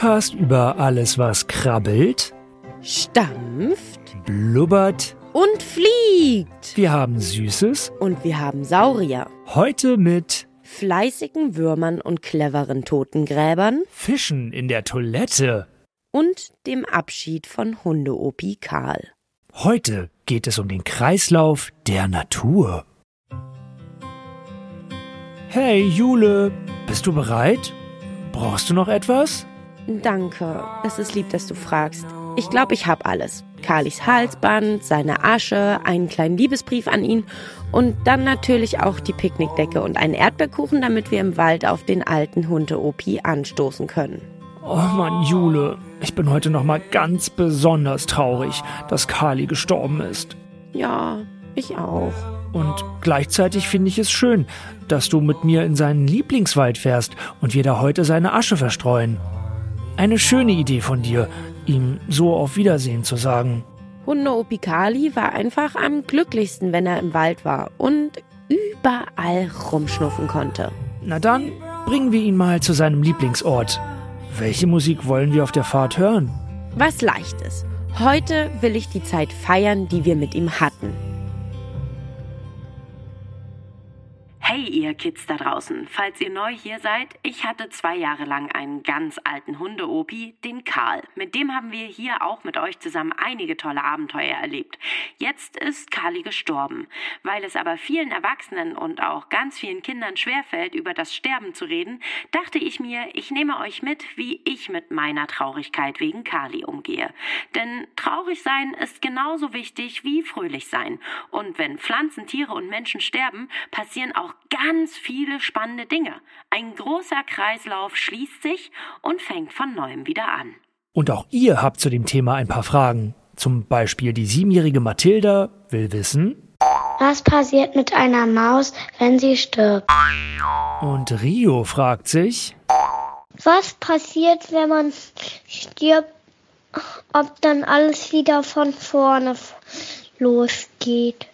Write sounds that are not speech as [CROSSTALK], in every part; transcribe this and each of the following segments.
Podcast über alles, was krabbelt, stampft blubbert. und fliegt. Wir haben Süßes. Und wir haben Saurier, Heute mit fleißigen Würmern und cleveren Totengräbern Fischen in der Toilette. und dem Abschied von Hundeopi Karl. Heute geht es um den Kreislauf der Natur. Hey Jule, bist du bereit? Brauchst du noch etwas? Danke, es ist lieb, dass du fragst. Ich glaube, ich hab alles. Karlis Halsband, seine Asche, einen kleinen Liebesbrief an ihn und dann natürlich auch die Picknickdecke und einen Erdbeerkuchen, damit wir im Wald auf den alten Hunde-Opi anstoßen können. Oh Mann, Jule, ich bin heute noch mal ganz besonders traurig, dass Kali gestorben ist. Ja, ich auch. Und gleichzeitig finde ich es schön, dass du mit mir in seinen Lieblingswald fährst und wir da heute seine Asche verstreuen. Eine schöne Idee von dir, ihm so auf Wiedersehen zu sagen. Hunde Opikali war einfach am glücklichsten, wenn er im Wald war und überall rumschnuffen konnte. Na dann bringen wir ihn mal zu seinem Lieblingsort. Welche Musik wollen wir auf der Fahrt hören? Was leichtes. Heute will ich die Zeit feiern, die wir mit ihm hatten. Ihr Kids da draußen, falls ihr neu hier seid, ich hatte zwei Jahre lang einen ganz alten Hunde-Opi, den Karl. Mit dem haben wir hier auch mit euch zusammen einige tolle Abenteuer erlebt. Jetzt ist Karli gestorben. Weil es aber vielen Erwachsenen und auch ganz vielen Kindern schwerfällt, über das Sterben zu reden, dachte ich mir, ich nehme euch mit, wie ich mit meiner Traurigkeit wegen Karli umgehe. Denn traurig sein ist genauso wichtig wie fröhlich sein. Und wenn Pflanzen, Tiere und Menschen sterben, passieren auch ganz viele spannende Dinge. Ein großer Kreislauf schließt sich und fängt von neuem wieder an. Und auch ihr habt zu dem Thema ein paar Fragen. Zum Beispiel die siebenjährige Mathilda will wissen. Was passiert mit einer Maus, wenn sie stirbt? Und Rio fragt sich. Was passiert, wenn man stirbt, ob dann alles wieder von vorne losgeht?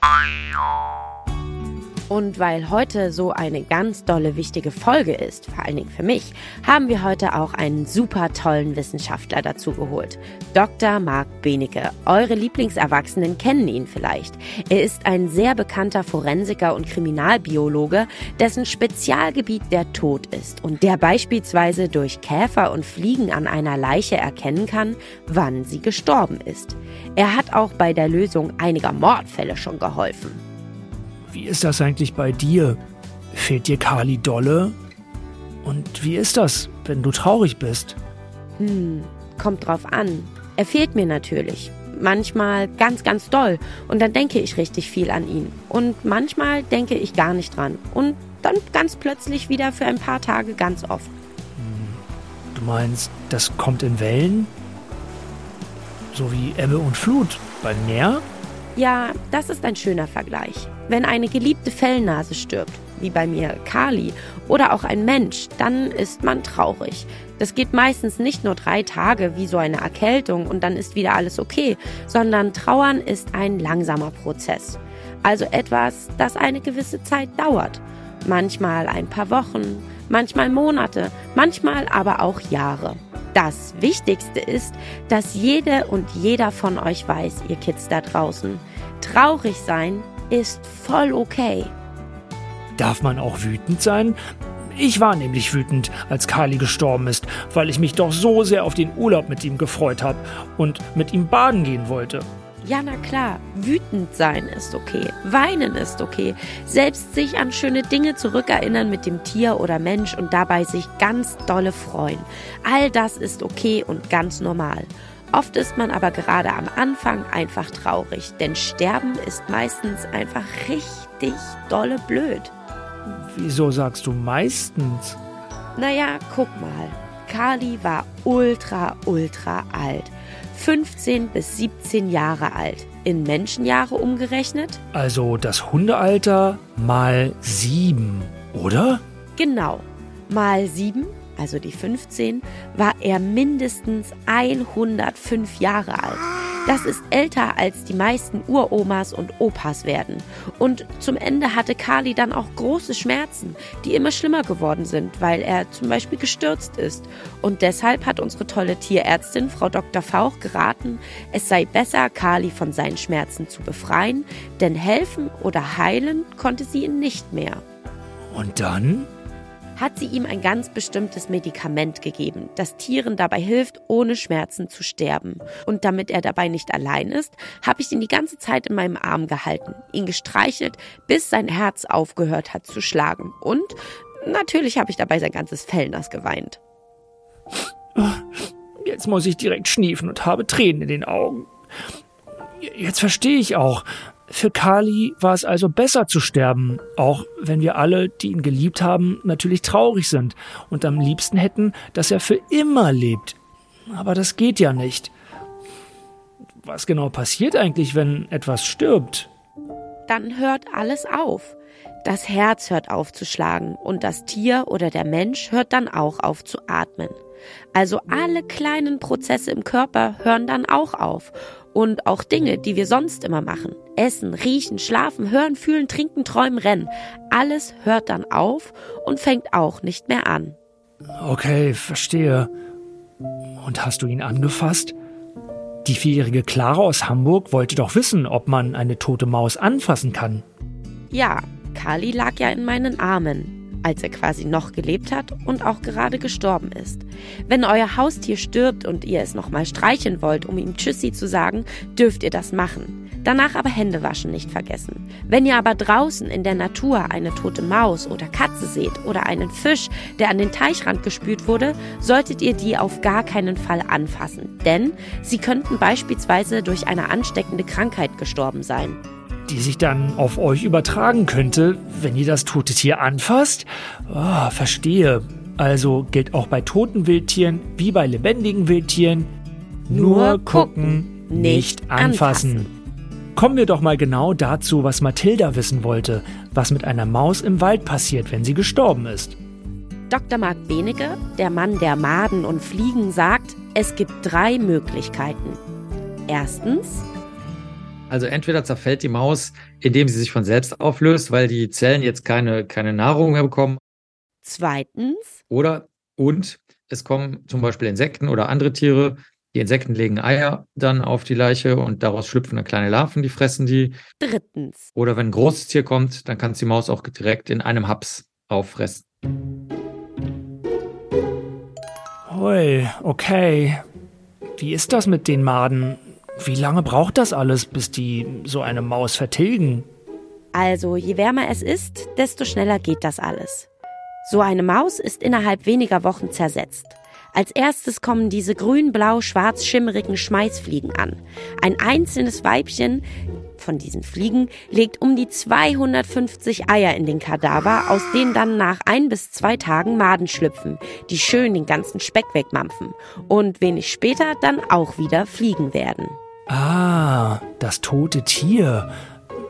Und weil heute so eine ganz dolle wichtige Folge ist, vor allen Dingen für mich, haben wir heute auch einen super tollen Wissenschaftler dazu geholt. Dr. Marc Benecke. Eure Lieblingserwachsenen kennen ihn vielleicht. Er ist ein sehr bekannter Forensiker und Kriminalbiologe, dessen Spezialgebiet der Tod ist und der beispielsweise durch Käfer und Fliegen an einer Leiche erkennen kann, wann sie gestorben ist. Er hat auch bei der Lösung einiger Mordfälle schon geholfen. Wie ist das eigentlich bei dir? Fehlt dir Kali dolle? Und wie ist das, wenn du traurig bist? Hm, kommt drauf an. Er fehlt mir natürlich. Manchmal ganz, ganz doll. Und dann denke ich richtig viel an ihn. Und manchmal denke ich gar nicht dran. Und dann ganz plötzlich wieder für ein paar Tage ganz oft. Du meinst, das kommt in Wellen? So wie Ebbe und Flut beim Meer? Ja, das ist ein schöner Vergleich. Wenn eine geliebte Fellnase stirbt, wie bei mir Kali, oder auch ein Mensch, dann ist man traurig. Das geht meistens nicht nur drei Tage wie so eine Erkältung und dann ist wieder alles okay, sondern Trauern ist ein langsamer Prozess. Also etwas, das eine gewisse Zeit dauert. Manchmal ein paar Wochen, manchmal Monate, manchmal aber auch Jahre. Das Wichtigste ist, dass jede und jeder von euch weiß, ihr Kids da draußen, traurig sein ist voll okay. Darf man auch wütend sein? Ich war nämlich wütend, als Kali gestorben ist, weil ich mich doch so sehr auf den Urlaub mit ihm gefreut habe und mit ihm baden gehen wollte. Ja, na klar, wütend sein ist okay, weinen ist okay, selbst sich an schöne Dinge zurückerinnern mit dem Tier oder Mensch und dabei sich ganz dolle freuen. All das ist okay und ganz normal. Oft ist man aber gerade am Anfang einfach traurig, denn Sterben ist meistens einfach richtig dolle blöd. Wieso sagst du meistens? Naja, guck mal. Kali war ultra, ultra alt. 15 bis 17 Jahre alt. In Menschenjahre umgerechnet? Also das Hundealter mal sieben, oder? Genau. Mal 7, also die 15, war er mindestens 105 Jahre alt. Das ist älter als die meisten Uromas und Opas werden. Und zum Ende hatte Kali dann auch große Schmerzen, die immer schlimmer geworden sind, weil er zum Beispiel gestürzt ist. Und deshalb hat unsere tolle Tierärztin, Frau Dr. Fauch, geraten, es sei besser, Kali von seinen Schmerzen zu befreien, denn helfen oder heilen konnte sie ihn nicht mehr Und dann? Hat sie ihm ein ganz bestimmtes Medikament gegeben, das Tieren dabei hilft, ohne Schmerzen zu sterben. Und damit er dabei nicht allein ist, habe ich ihn die ganze Zeit in meinem Arm gehalten, ihn gestreichelt, bis sein Herz aufgehört hat zu schlagen. Und natürlich habe ich dabei sein ganzes Fell nass geweint. Jetzt muss ich direkt schniefen und habe Tränen in den Augen. Jetzt verstehe ich auch. Für Kali war es also besser zu sterben, auch wenn wir alle, die ihn geliebt haben, natürlich traurig sind und am liebsten hätten, dass er für immer lebt. Aber das geht ja nicht. Was genau passiert eigentlich, wenn etwas stirbt? Dann hört alles auf. Das Herz hört auf zu schlagen und das Tier oder der Mensch hört dann auch auf zu atmen. Also alle kleinen Prozesse im Körper hören dann auch auf. Und auch Dinge, die wir sonst immer machen. Essen, riechen, schlafen, hören, fühlen, trinken, träumen, rennen. Alles hört dann auf und fängt auch nicht mehr an. Okay, verstehe. Und hast du ihn angefasst? Die vierjährige Clara aus Hamburg wollte doch wissen, ob man eine tote Maus anfassen kann. Ja, Kali lag ja in meinen Armen, als er quasi noch gelebt hat und auch gerade gestorben ist. Wenn euer Haustier stirbt und ihr es nochmal streicheln wollt, um ihm Tschüssi zu sagen, dürft ihr das machen. Danach aber Hände waschen nicht vergessen. Wenn ihr aber draußen in der Natur eine tote Maus oder Katze seht oder einen Fisch, der an den Teichrand gespült wurde, solltet ihr die auf gar keinen Fall anfassen, denn sie könnten beispielsweise durch eine ansteckende Krankheit gestorben sein. Die sich dann auf euch übertragen könnte, wenn ihr das tote Tier anfasst? Ah, verstehe. Also gilt auch bei toten Wildtieren wie bei lebendigen Wildtieren nur gucken, nicht anfassen. Kommen wir doch mal genau dazu, was Mathilda wissen wollte, was mit einer Maus im Wald passiert, wenn sie gestorben ist. Dr. Marc Benecke, der Mann der Maden und Fliegen, sagt, es gibt drei Möglichkeiten. Erstens, Also entweder zerfällt die Maus, indem sie sich von selbst auflöst, weil die Zellen jetzt keine, keine Nahrung mehr bekommen. zweitens Oder und es kommen zum Beispiel Insekten oder andere Tiere. Die Insekten legen Eier dann auf die Leiche und daraus schlüpfen dann kleine Larven, die fressen die. Drittens. Oder wenn ein großes Tier kommt, dann kann es die Maus auch direkt in einem Haps auffressen. Hui, okay. Wie ist das mit den Maden? Wie lange braucht das alles, bis die so eine Maus vertilgen? Also, je wärmer es ist, desto schneller geht das alles. So eine Maus ist innerhalb weniger Wochen zersetzt. Als erstes kommen diese grün-blau-schwarz schimmerigen Schmeißfliegen an. Ein einzelnes Weibchen von diesen Fliegen legt um die 250 Eier in den Kadaver, aus denen dann nach ein bis zwei Tagen Maden schlüpfen, die schön den ganzen Speck wegmampfen und wenig später dann auch wieder Fliegen werden. Ah, das tote Tier.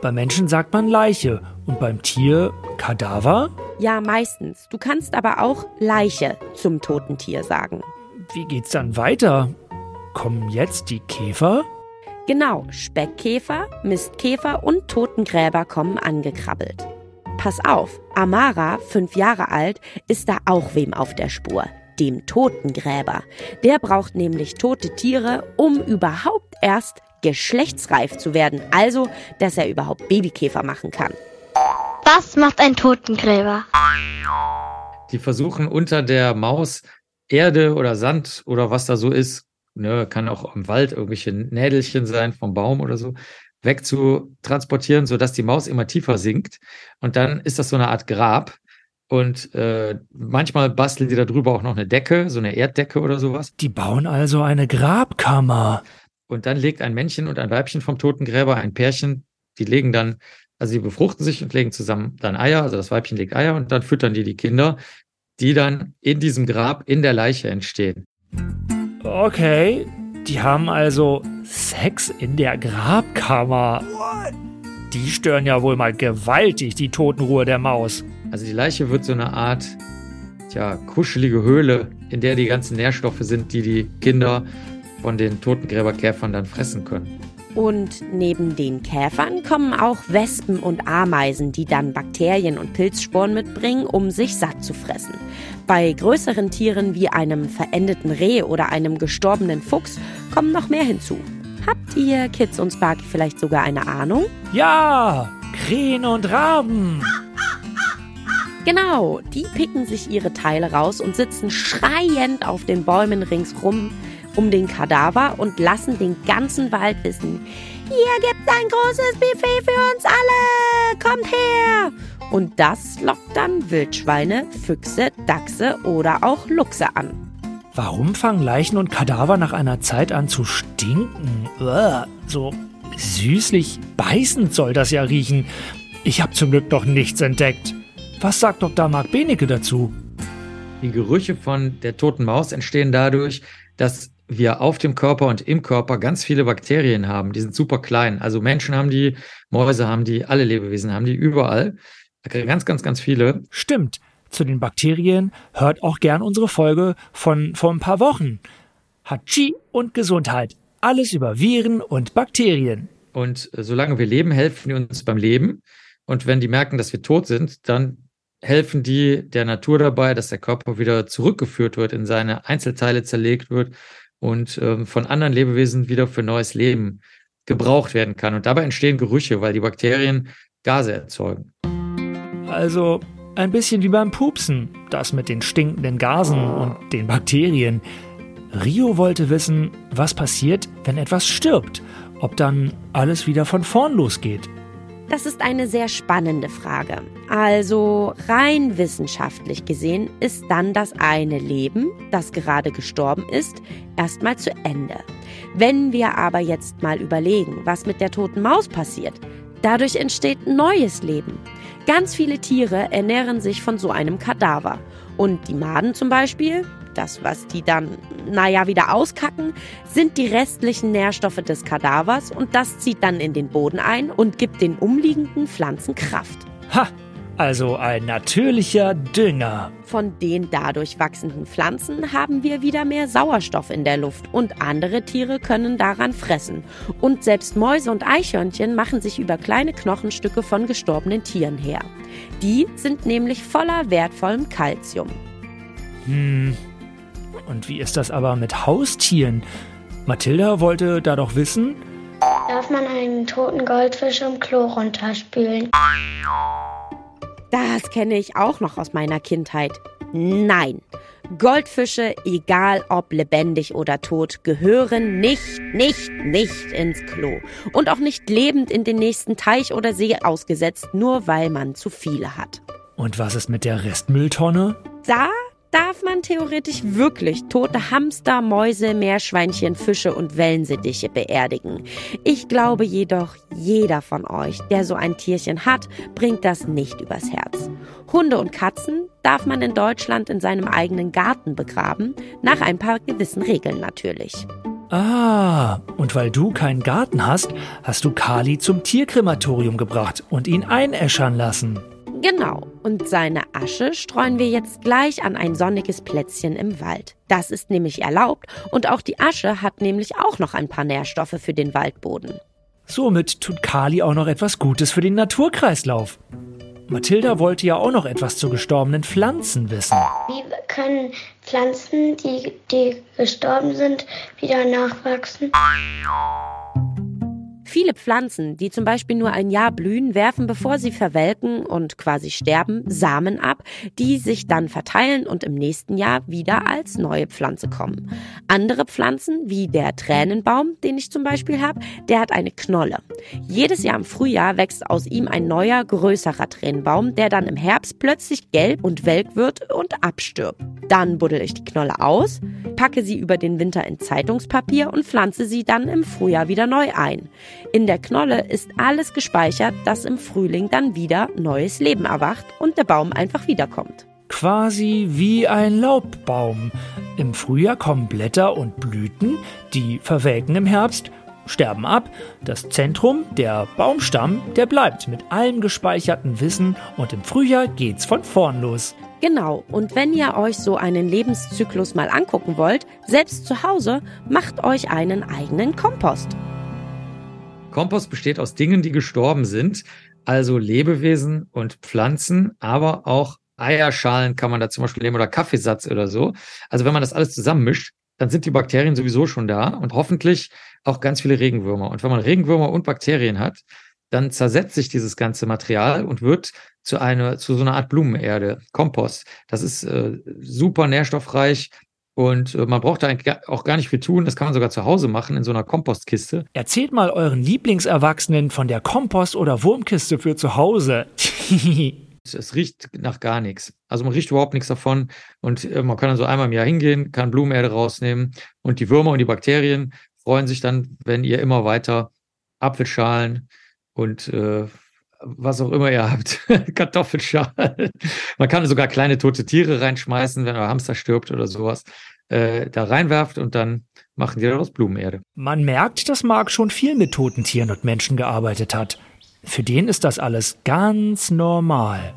Beim Menschen sagt man Leiche und beim Tier Kadaver? Ja, meistens. Du kannst aber auch Leiche zum toten Tier sagen. Wie geht's dann weiter? Kommen jetzt die Käfer? Genau, Speckkäfer, Mistkäfer und Totengräber kommen angekrabbelt. Pass auf, Amara, fünf Jahre alt, ist da auch wem auf der Spur. Dem Totengräber. Der braucht nämlich tote Tiere, um überhaupt erst geschlechtsreif zu werden. Also, dass er überhaupt Babykäfer machen kann. Was macht ein Totengräber? Die versuchen unter der Maus Erde oder Sand oder was da so ist, ne, kann auch im Wald irgendwelche Nädelchen sein vom Baum oder so, wegzutransportieren, sodass die Maus immer tiefer sinkt. Und dann ist das so eine Art Grab. Und äh, manchmal basteln die da drüber auch noch eine Decke, so eine Erddecke oder sowas. Die bauen also eine Grabkammer. Und dann legt ein Männchen und ein Weibchen vom Totengräber, ein Pärchen, die legen dann, also sie befruchten sich und legen zusammen dann Eier, also das Weibchen legt Eier und dann füttern die die Kinder. die dann in diesem Grab in der Leiche entstehen. Okay, die haben also Sex in der Grabkammer. Die stören ja wohl mal gewaltig die Totenruhe der Maus. Also die Leiche wird so eine Art, tja, kuschelige Höhle, in der die ganzen Nährstoffe sind, die die Kinder von den Totengräberkäfern dann fressen können. Und neben den Käfern kommen auch Wespen und Ameisen, die dann Bakterien und Pilzsporen mitbringen, um sich satt zu fressen. Bei größeren Tieren wie einem verendeten Reh oder einem gestorbenen Fuchs kommen noch mehr hinzu. Habt ihr Kids und Sparky vielleicht sogar eine Ahnung? Ja, Krähen und Raben. Genau, die picken sich ihre Teile raus und sitzen schreiend auf den Bäumen ringsrum um den Kadaver und lassen den ganzen Wald wissen, hier gibt's ein großes Buffet für uns alle, kommt her! Und das lockt dann Wildschweine, Füchse, Dachse oder auch Luchse an. Warum fangen Leichen und Kadaver nach einer Zeit an zu stinken? Uah, so süßlich beißend soll das ja riechen. Ich habe zum Glück noch nichts entdeckt. Was sagt Dr. Marc Benecke dazu? Die Gerüche von der toten Maus entstehen dadurch, dass wir auf dem Körper und im Körper ganz viele Bakterien haben. Die sind super klein. Also Menschen haben die, Mäuse haben die, alle Lebewesen haben die überall. Ganz, ganz, ganz viele. Stimmt. Zu den Bakterien hört auch gern unsere Folge von vor ein paar Wochen. Hachi und Gesundheit. Alles über Viren und Bakterien. Und solange wir leben, helfen die uns beim Leben. Und wenn die merken, dass wir tot sind, dann helfen die der Natur dabei, dass der Körper wieder zurückgeführt wird, in seine Einzelteile zerlegt wird und ähm, von anderen Lebewesen wieder für neues Leben gebraucht werden kann. Und dabei entstehen Gerüche, weil die Bakterien Gase erzeugen. Also ein bisschen wie beim Pupsen, das mit den stinkenden Gasen und den Bakterien. Rio wollte wissen, was passiert, wenn etwas stirbt, ob dann alles wieder von vorn losgeht. Das ist eine sehr spannende Frage. Also rein wissenschaftlich gesehen ist dann das eine Leben, das gerade gestorben ist, erstmal zu Ende. Wenn wir aber jetzt mal überlegen, was mit der toten Maus passiert, dadurch entsteht neues Leben. Ganz viele Tiere ernähren sich von so einem Kadaver. Und die Maden zum Beispiel, das, was die dann, naja, wieder auskacken, sind die restlichen Nährstoffe des Kadavers und das zieht dann in den Boden ein und gibt den umliegenden Pflanzen Kraft. Ha! Also ein natürlicher Dünger. Von den dadurch wachsenden Pflanzen haben wir wieder mehr Sauerstoff in der Luft und andere Tiere können daran fressen. Und selbst Mäuse und Eichhörnchen machen sich über kleine Knochenstücke von gestorbenen Tieren her. Die sind nämlich voller wertvollem Kalzium. Hm. Und wie ist das aber mit Haustieren? Mathilda wollte da doch wissen. Darf man einen toten Goldfisch im Klo runterspülen? Das kenne ich auch noch aus meiner Kindheit. Nein. Goldfische, egal ob lebendig oder tot, gehören nicht, nicht, nicht ins Klo. Und auch nicht lebend in den nächsten Teich oder See ausgesetzt, nur weil man zu viele hat. Und was ist mit der Restmülltonne? Da darf man theoretisch wirklich tote Hamster, Mäuse, Meerschweinchen, Fische und Wellensittiche beerdigen. Ich glaube jedoch, jeder von euch, der so ein Tierchen hat, bringt das nicht übers Herz. Hunde und Katzen darf man in Deutschland in seinem eigenen Garten begraben, nach ein paar gewissen Regeln natürlich. Ah, und weil du keinen Garten hast, hast du Kali zum Tierkrematorium gebracht und ihn einäschern lassen. Genau, und seine Asche streuen wir jetzt gleich an ein sonniges Plätzchen im Wald. Das ist nämlich erlaubt und auch die Asche hat nämlich auch noch ein paar Nährstoffe für den Waldboden. Somit tut Kali auch noch etwas Gutes für den Naturkreislauf. Mathilda wollte ja auch noch etwas zu gestorbenen Pflanzen wissen. Wie können Pflanzen, die, die gestorben sind, wieder nachwachsen? Viele Pflanzen, die zum Beispiel nur ein Jahr blühen, werfen, bevor sie verwelken und quasi sterben, Samen ab, die sich dann verteilen und im nächsten Jahr wieder als neue Pflanze kommen. Andere Pflanzen, wie der Tränenbaum, den ich zum Beispiel habe, der hat eine Knolle. Jedes Jahr im Frühjahr wächst aus ihm ein neuer, größerer Tränenbaum, der dann im Herbst plötzlich gelb und welk wird und abstirbt. Dann buddel ich die Knolle aus, packe sie über den Winter in Zeitungspapier und pflanze sie dann im Frühjahr wieder neu ein. In der Knolle ist alles gespeichert, dass im Frühling dann wieder neues Leben erwacht und der Baum einfach wiederkommt. quasi wie ein Laubbaum. Im Frühjahr kommen Blätter und Blüten, die verwelken im Herbst, sterben ab. Das Zentrum, der Baumstamm, der bleibt mit allem gespeicherten Wissen und im Frühjahr geht's von vorn los. Genau, und wenn ihr euch so einen Lebenszyklus mal angucken wollt, selbst zu Hause, macht euch einen eigenen Kompost. Kompost besteht aus Dingen, die gestorben sind, also Lebewesen und Pflanzen, aber auch Eierschalen kann man da zum Beispiel nehmen oder Kaffeesatz oder so. Also wenn man das alles zusammenmischt, dann sind die Bakterien sowieso schon da und hoffentlich auch ganz viele Regenwürmer. Und wenn man Regenwürmer und Bakterien hat, dann zersetzt sich dieses ganze Material und wird zu einer, zu so einer Art Blumenerde, Kompost. Das ist äh, super nährstoffreich und äh, man braucht da auch gar nicht viel tun. Das kann man sogar zu Hause machen in so einer Kompostkiste. Erzählt mal euren Lieblingserwachsenen von der Kompost- oder Wurmkiste für zu Hause. [LAUGHS] Es- Es riecht nach gar nichts. Also man riecht überhaupt nichts davon. Und äh, man kann dann so einmal im Jahr hingehen, kann Blumenerde rausnehmen. Und die Würmer und die Bakterien freuen sich dann, wenn ihr immer weiter Apfelschalen und äh, was auch immer ihr habt, [LAUGHS] Kartoffelschalen. Man kann sogar kleine tote Tiere reinschmeißen, wenn euer Hamster stirbt oder sowas. Äh, da reinwerft und dann machen die daraus Blumenerde. Man merkt, dass Marc schon viel mit toten Tieren und Menschen gearbeitet hat. Für den ist das alles ganz normal.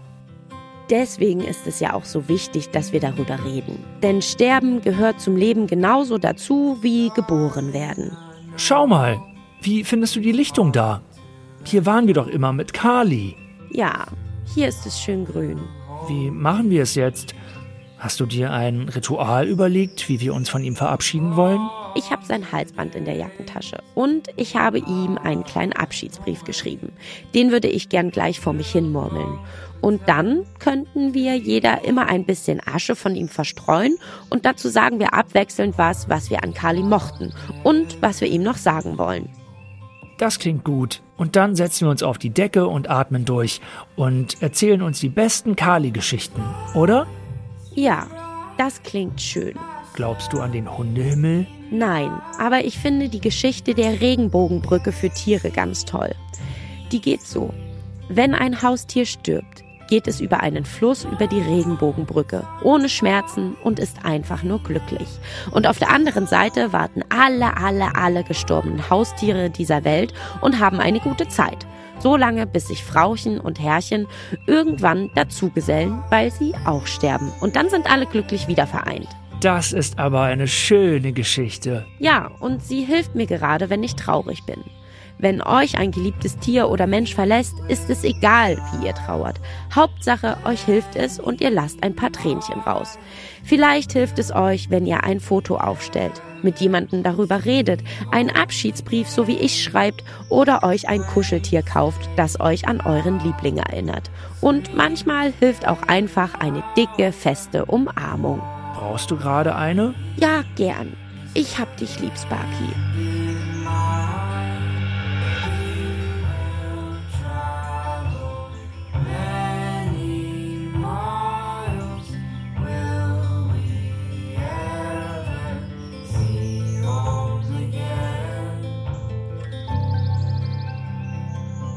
Deswegen ist es ja auch so wichtig, dass wir darüber reden. Denn Sterben gehört zum Leben genauso dazu wie geboren werden. Schau mal, wie findest du die Lichtung da? Hier waren wir doch immer mit Kali. Ja, hier ist es schön grün. Wie machen wir es jetzt? Hast du dir ein Ritual überlegt, wie wir uns von ihm verabschieden wollen? Ich habe sein Halsband in der Jackentasche und ich habe ihm einen kleinen Abschiedsbrief geschrieben. Den würde ich gern gleich vor mich hin murmeln. Und dann könnten wir jeder immer ein bisschen Asche von ihm verstreuen und dazu sagen wir abwechselnd was, was wir an Kali mochten und was wir ihm noch sagen wollen. Das klingt gut. Und dann setzen wir uns auf die Decke und atmen durch und erzählen uns die besten Kali-Geschichten, oder? Ja, das klingt schön. Glaubst du an den Hundehimmel? Nein, aber ich finde die Geschichte der Regenbogenbrücke für Tiere ganz toll. Die geht so. Wenn ein Haustier stirbt, geht es über einen Fluss über die Regenbogenbrücke, ohne Schmerzen und ist einfach nur glücklich. Und auf der anderen Seite warten alle, alle, alle gestorbenen Haustiere dieser Welt und haben eine gute Zeit. So lange, bis sich Frauchen und Herrchen irgendwann dazugesellen, weil sie auch sterben. Und dann sind alle glücklich wieder vereint. Das ist aber eine schöne Geschichte. Ja, und sie hilft mir gerade, wenn ich traurig bin. Wenn euch ein geliebtes Tier oder Mensch verlässt, ist es egal, wie ihr trauert. Hauptsache, euch hilft es und ihr lasst ein paar Tränchen raus. Vielleicht hilft es euch, wenn ihr ein Foto aufstellt, mit jemandem darüber redet, einen Abschiedsbrief, so wie ich schreibt, oder euch ein Kuscheltier kauft, das euch an euren Liebling erinnert. Und manchmal hilft auch einfach eine dicke, feste Umarmung. Brauchst du gerade eine? Ja, gern. Ich hab dich lieb, Sparky.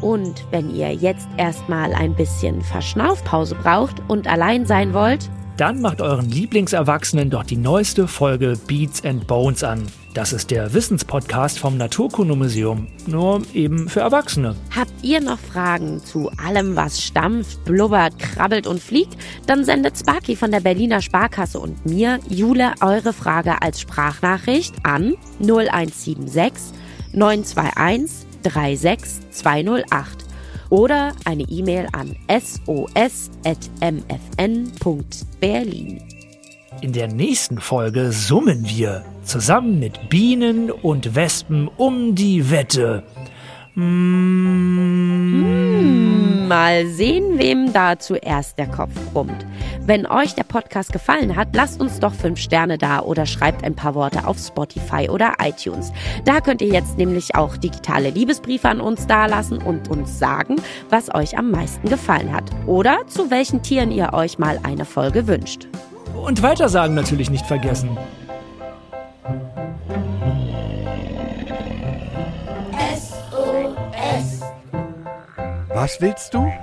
Und wenn ihr jetzt erstmal ein bisschen Verschnaufpause braucht und allein sein wollt, Dann macht euren Lieblingserwachsenen doch die neueste Folge Beats and Bones an. Das ist der Wissenspodcast vom Naturkundemuseum, nur eben für Erwachsene. Habt ihr noch Fragen zu allem, was stampft, blubbert, krabbelt und fliegt? Dann sendet Sparky von der Berliner Sparkasse und mir, Jule, eure Frage als Sprachnachricht an 0176 921 36208 oder eine E-Mail an sos.mfn.berlin. In der nächsten Folge summen wir zusammen mit Bienen und Wespen um die Wette. Mm, Mal sehen, wem da zuerst der Kopf brummt. Wenn euch der Podcast gefallen hat, lasst uns doch 5 Sterne da oder schreibt ein paar Worte auf Spotify oder iTunes. Da könnt ihr jetzt nämlich auch digitale Liebesbriefe an uns dalassen und uns sagen, was euch am meisten gefallen hat. Oder zu welchen Tieren ihr euch mal eine Folge wünscht. Und weitersagen natürlich nicht vergessen. Was willst du?